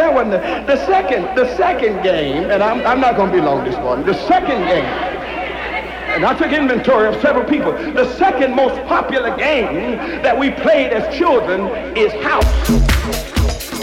that wasn't the, the second, the second game, and I'm, I'm not going to be long this morning. The second game, and I took inventory of several people. The second most popular game that we played as children is house.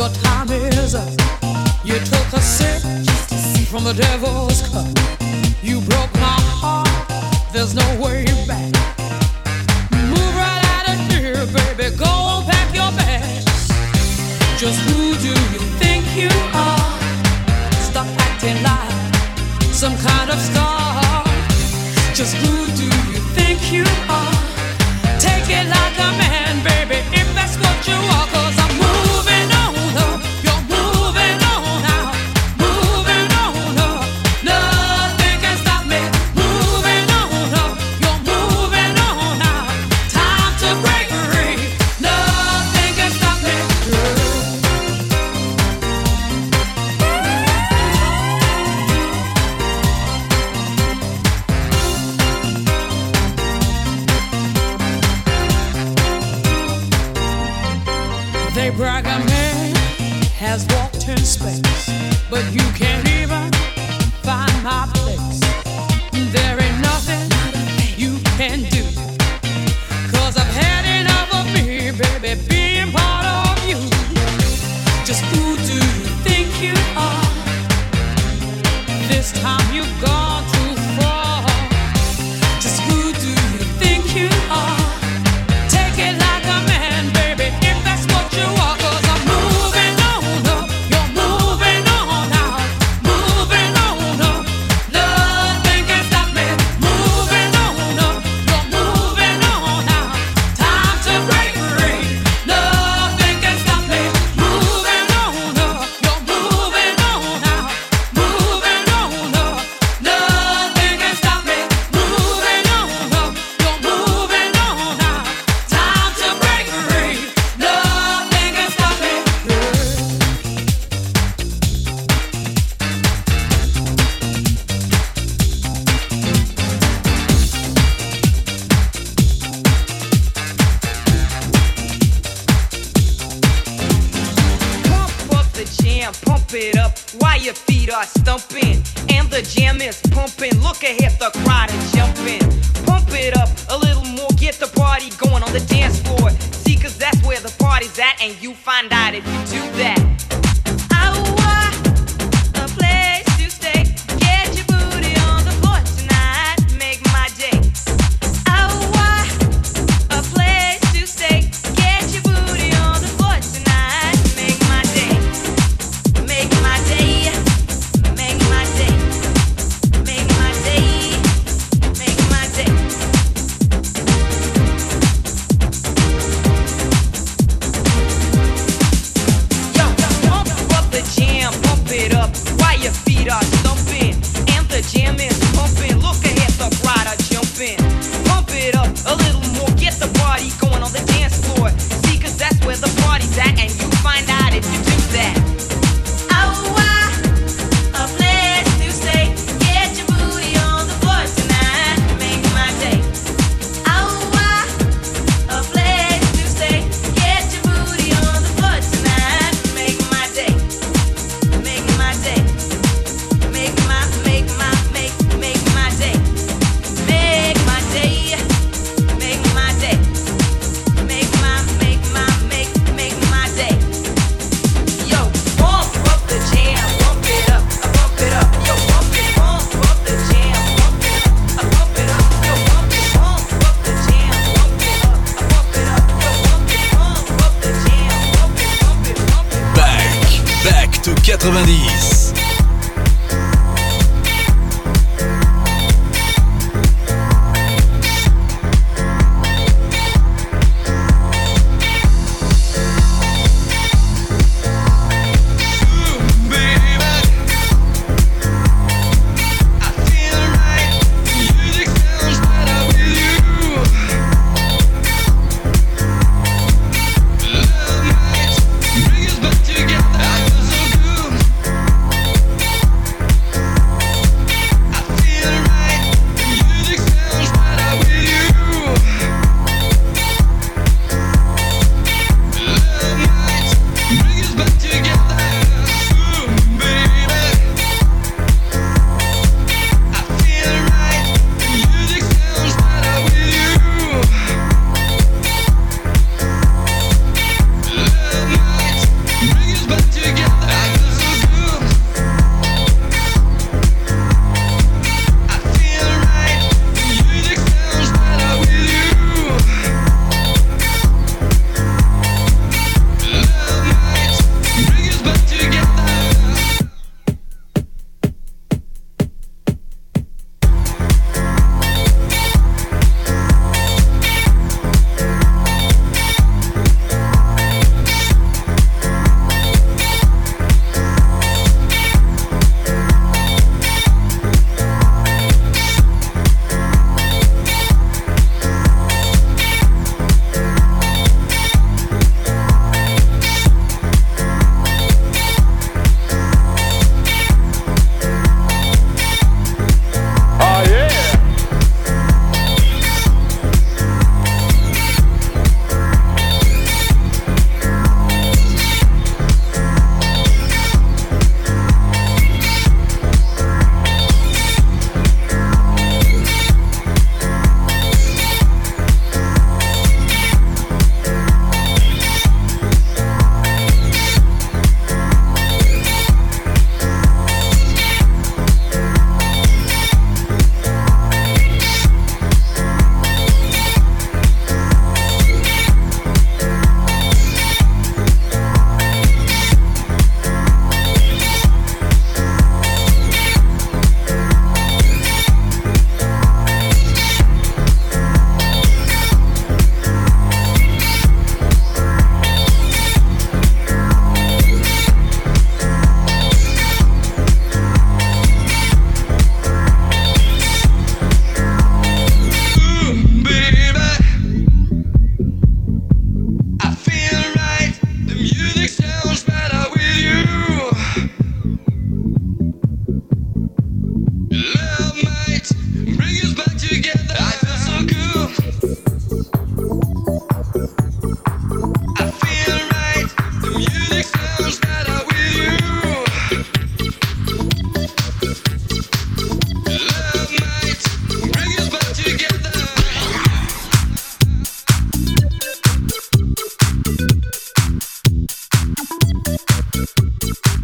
your time is up. You took a sip from the devil's cup. You broke my heart. There's no way back. Move right out of here, baby. Go on, pack your bags. Just who do you think you are? Stop acting like some kind of star. Just who do you think you are? Take it like a man, baby. If that's what you are, cause I'm. Feeling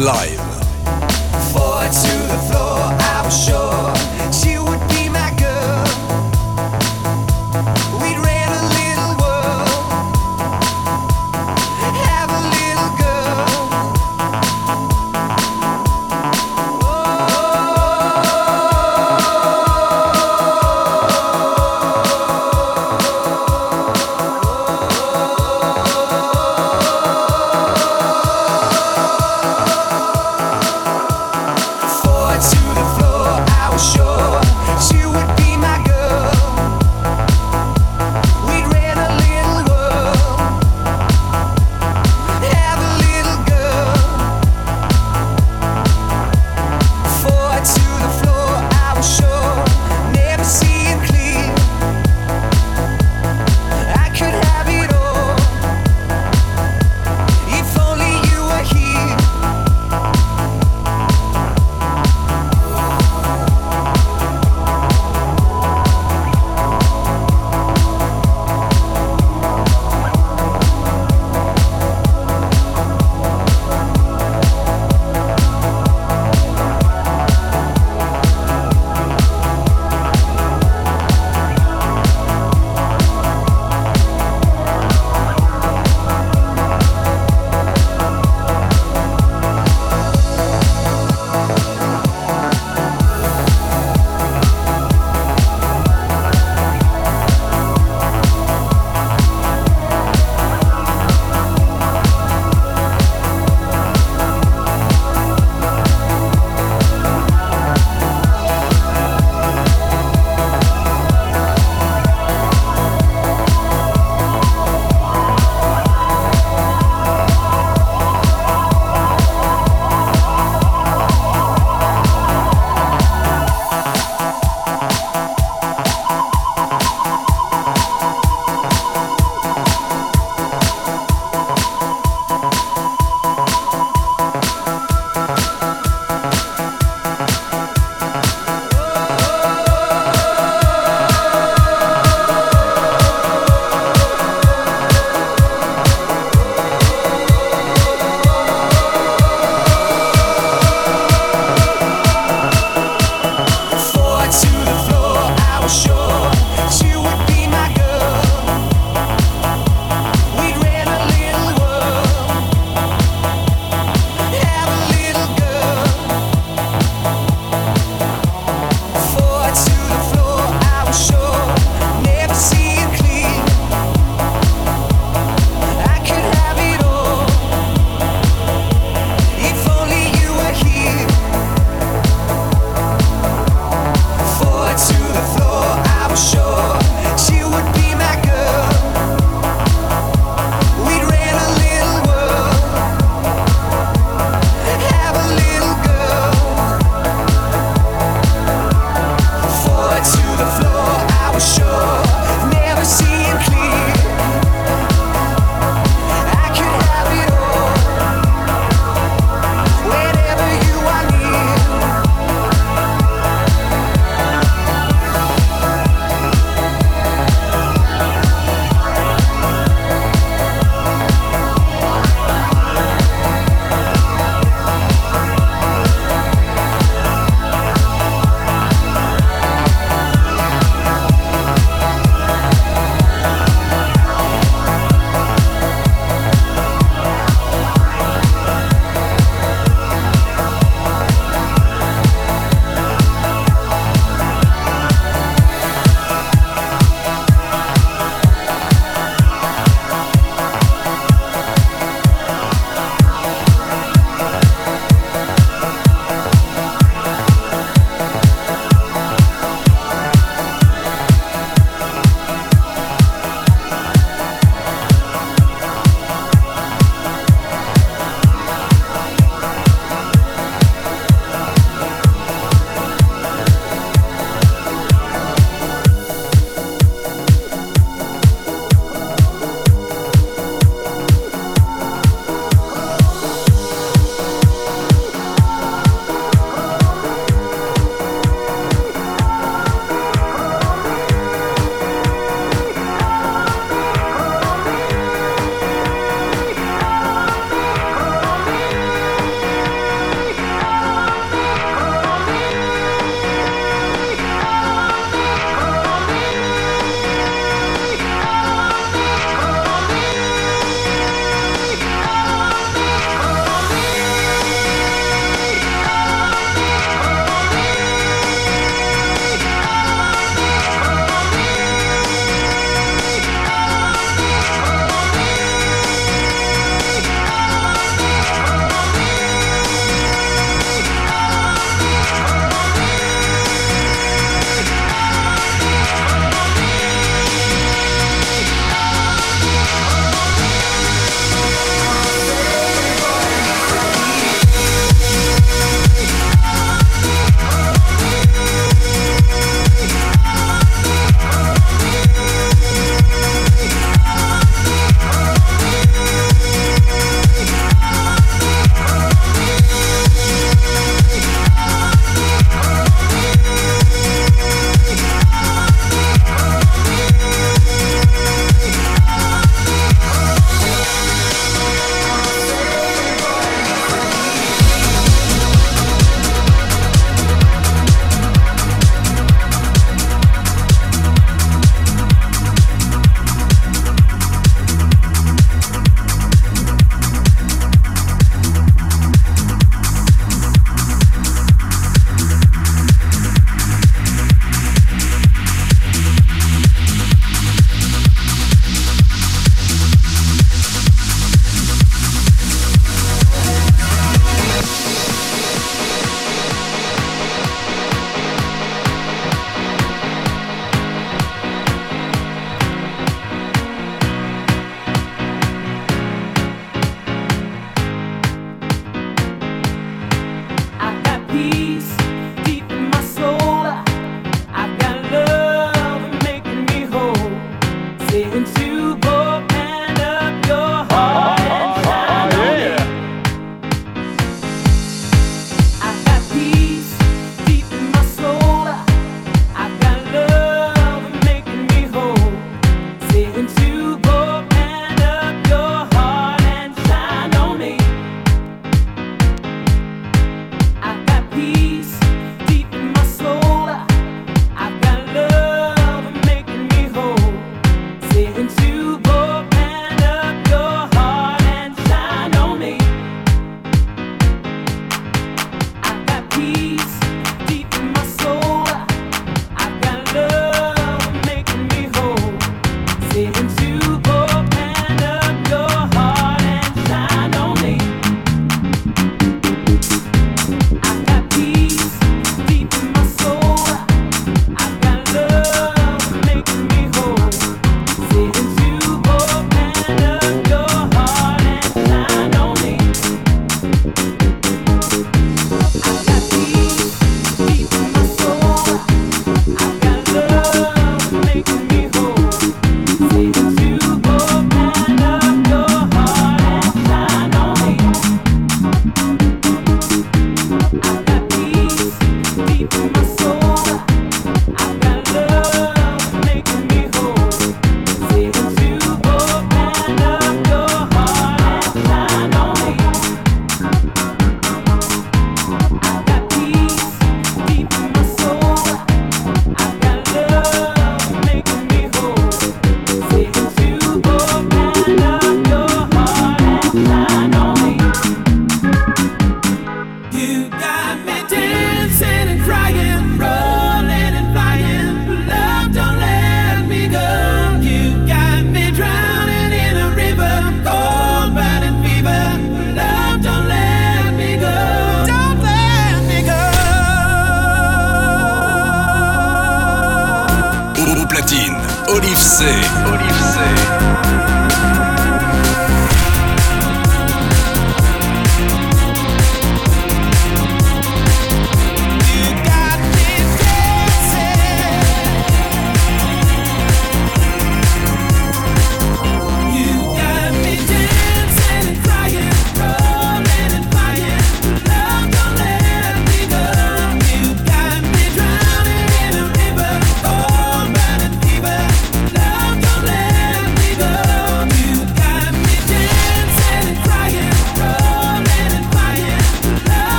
live.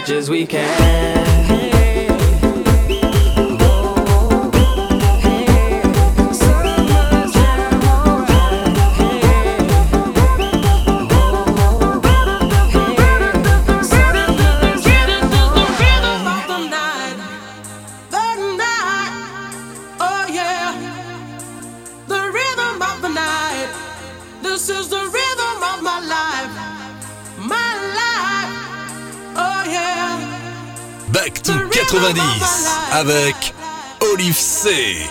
much as we can. Avec Olive C.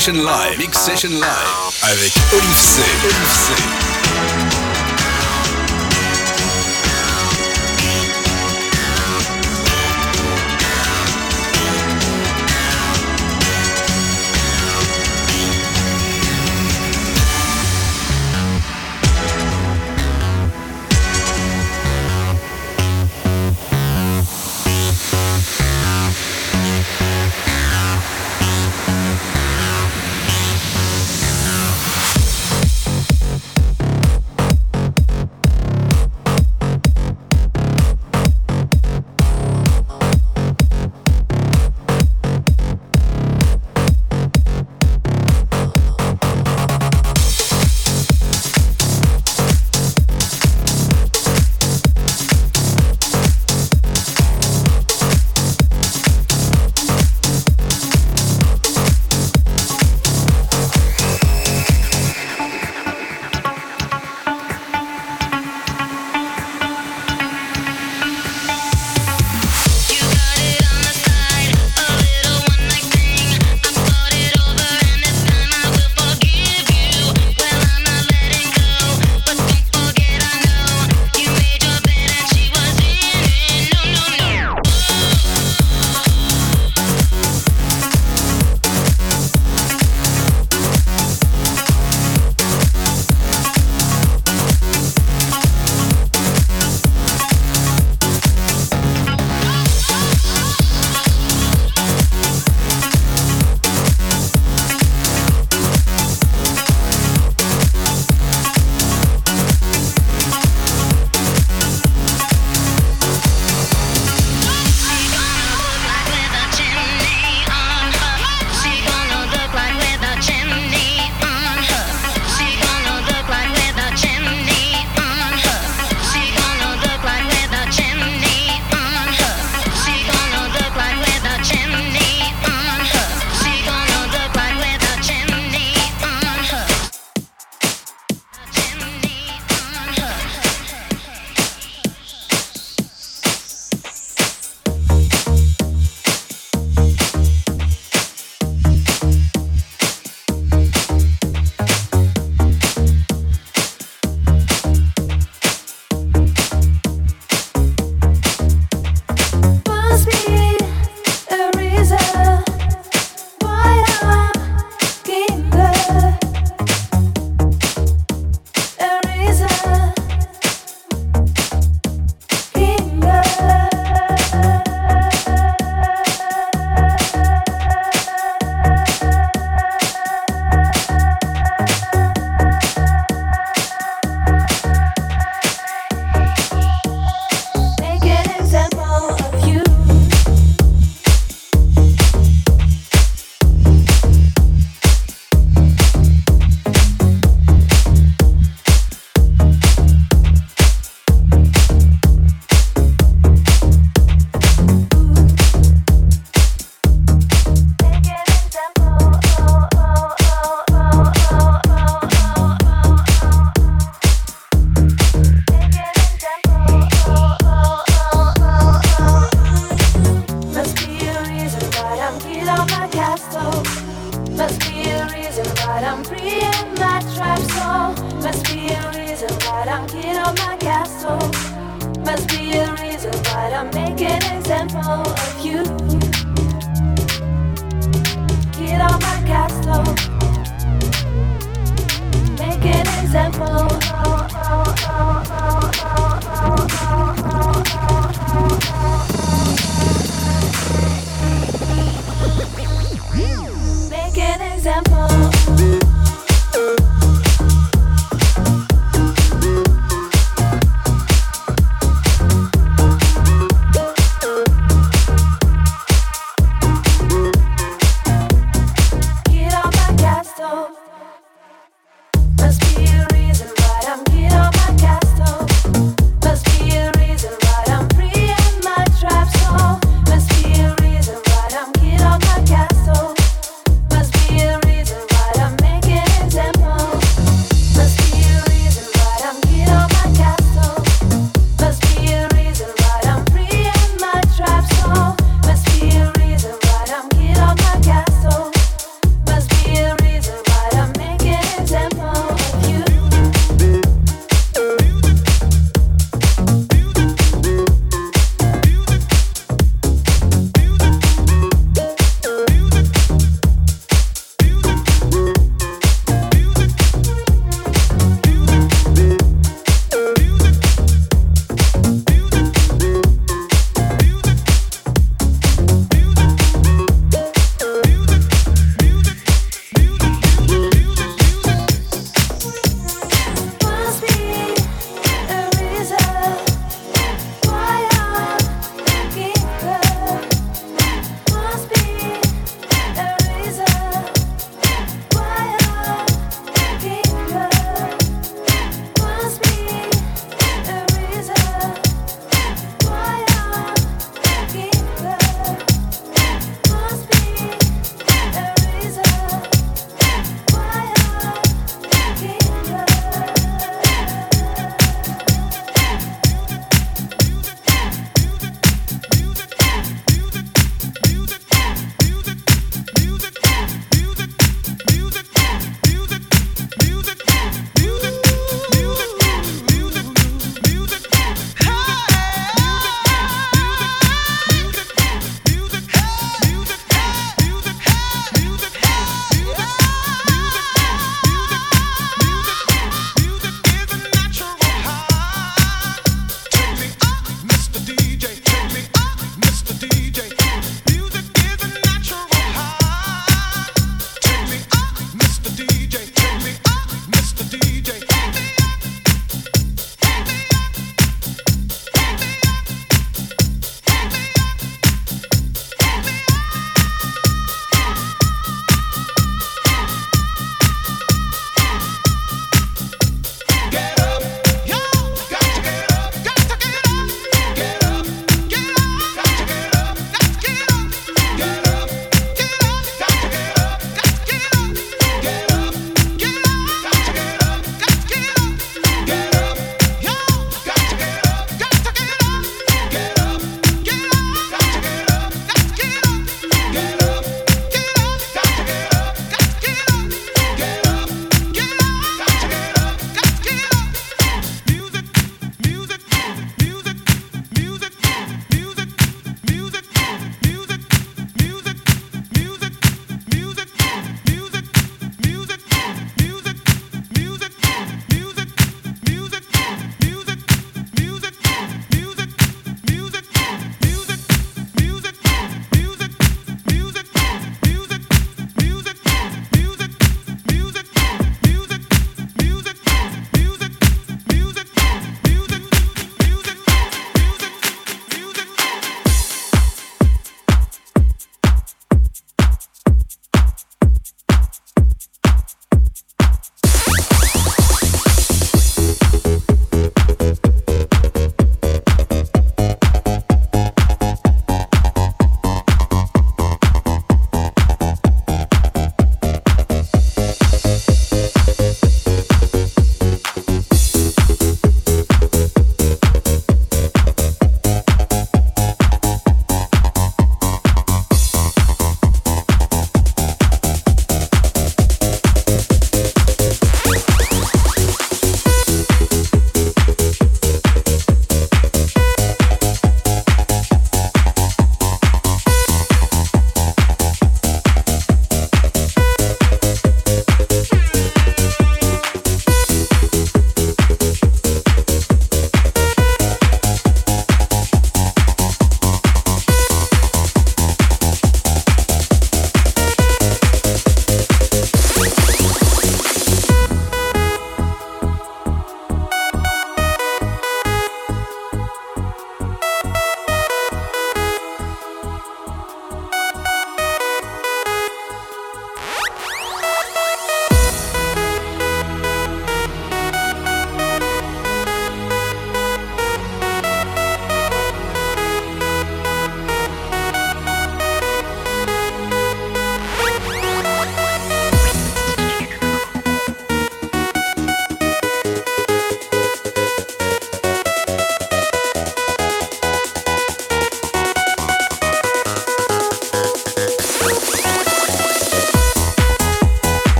Session Live. Mix Session Live. Avec Oliv'C. Olive C.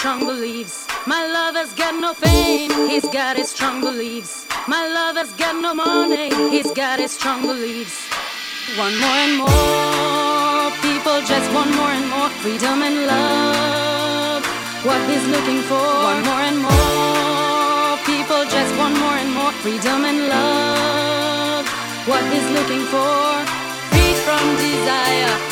strong beliefs. My lover's got no fame, he's got his strong beliefs. My lover's got no money, he's got his strong beliefs. One more and more, people just want more and more freedom and love. What he's looking for, one more and more, people just want more and more freedom and love. What he's looking for, free from desire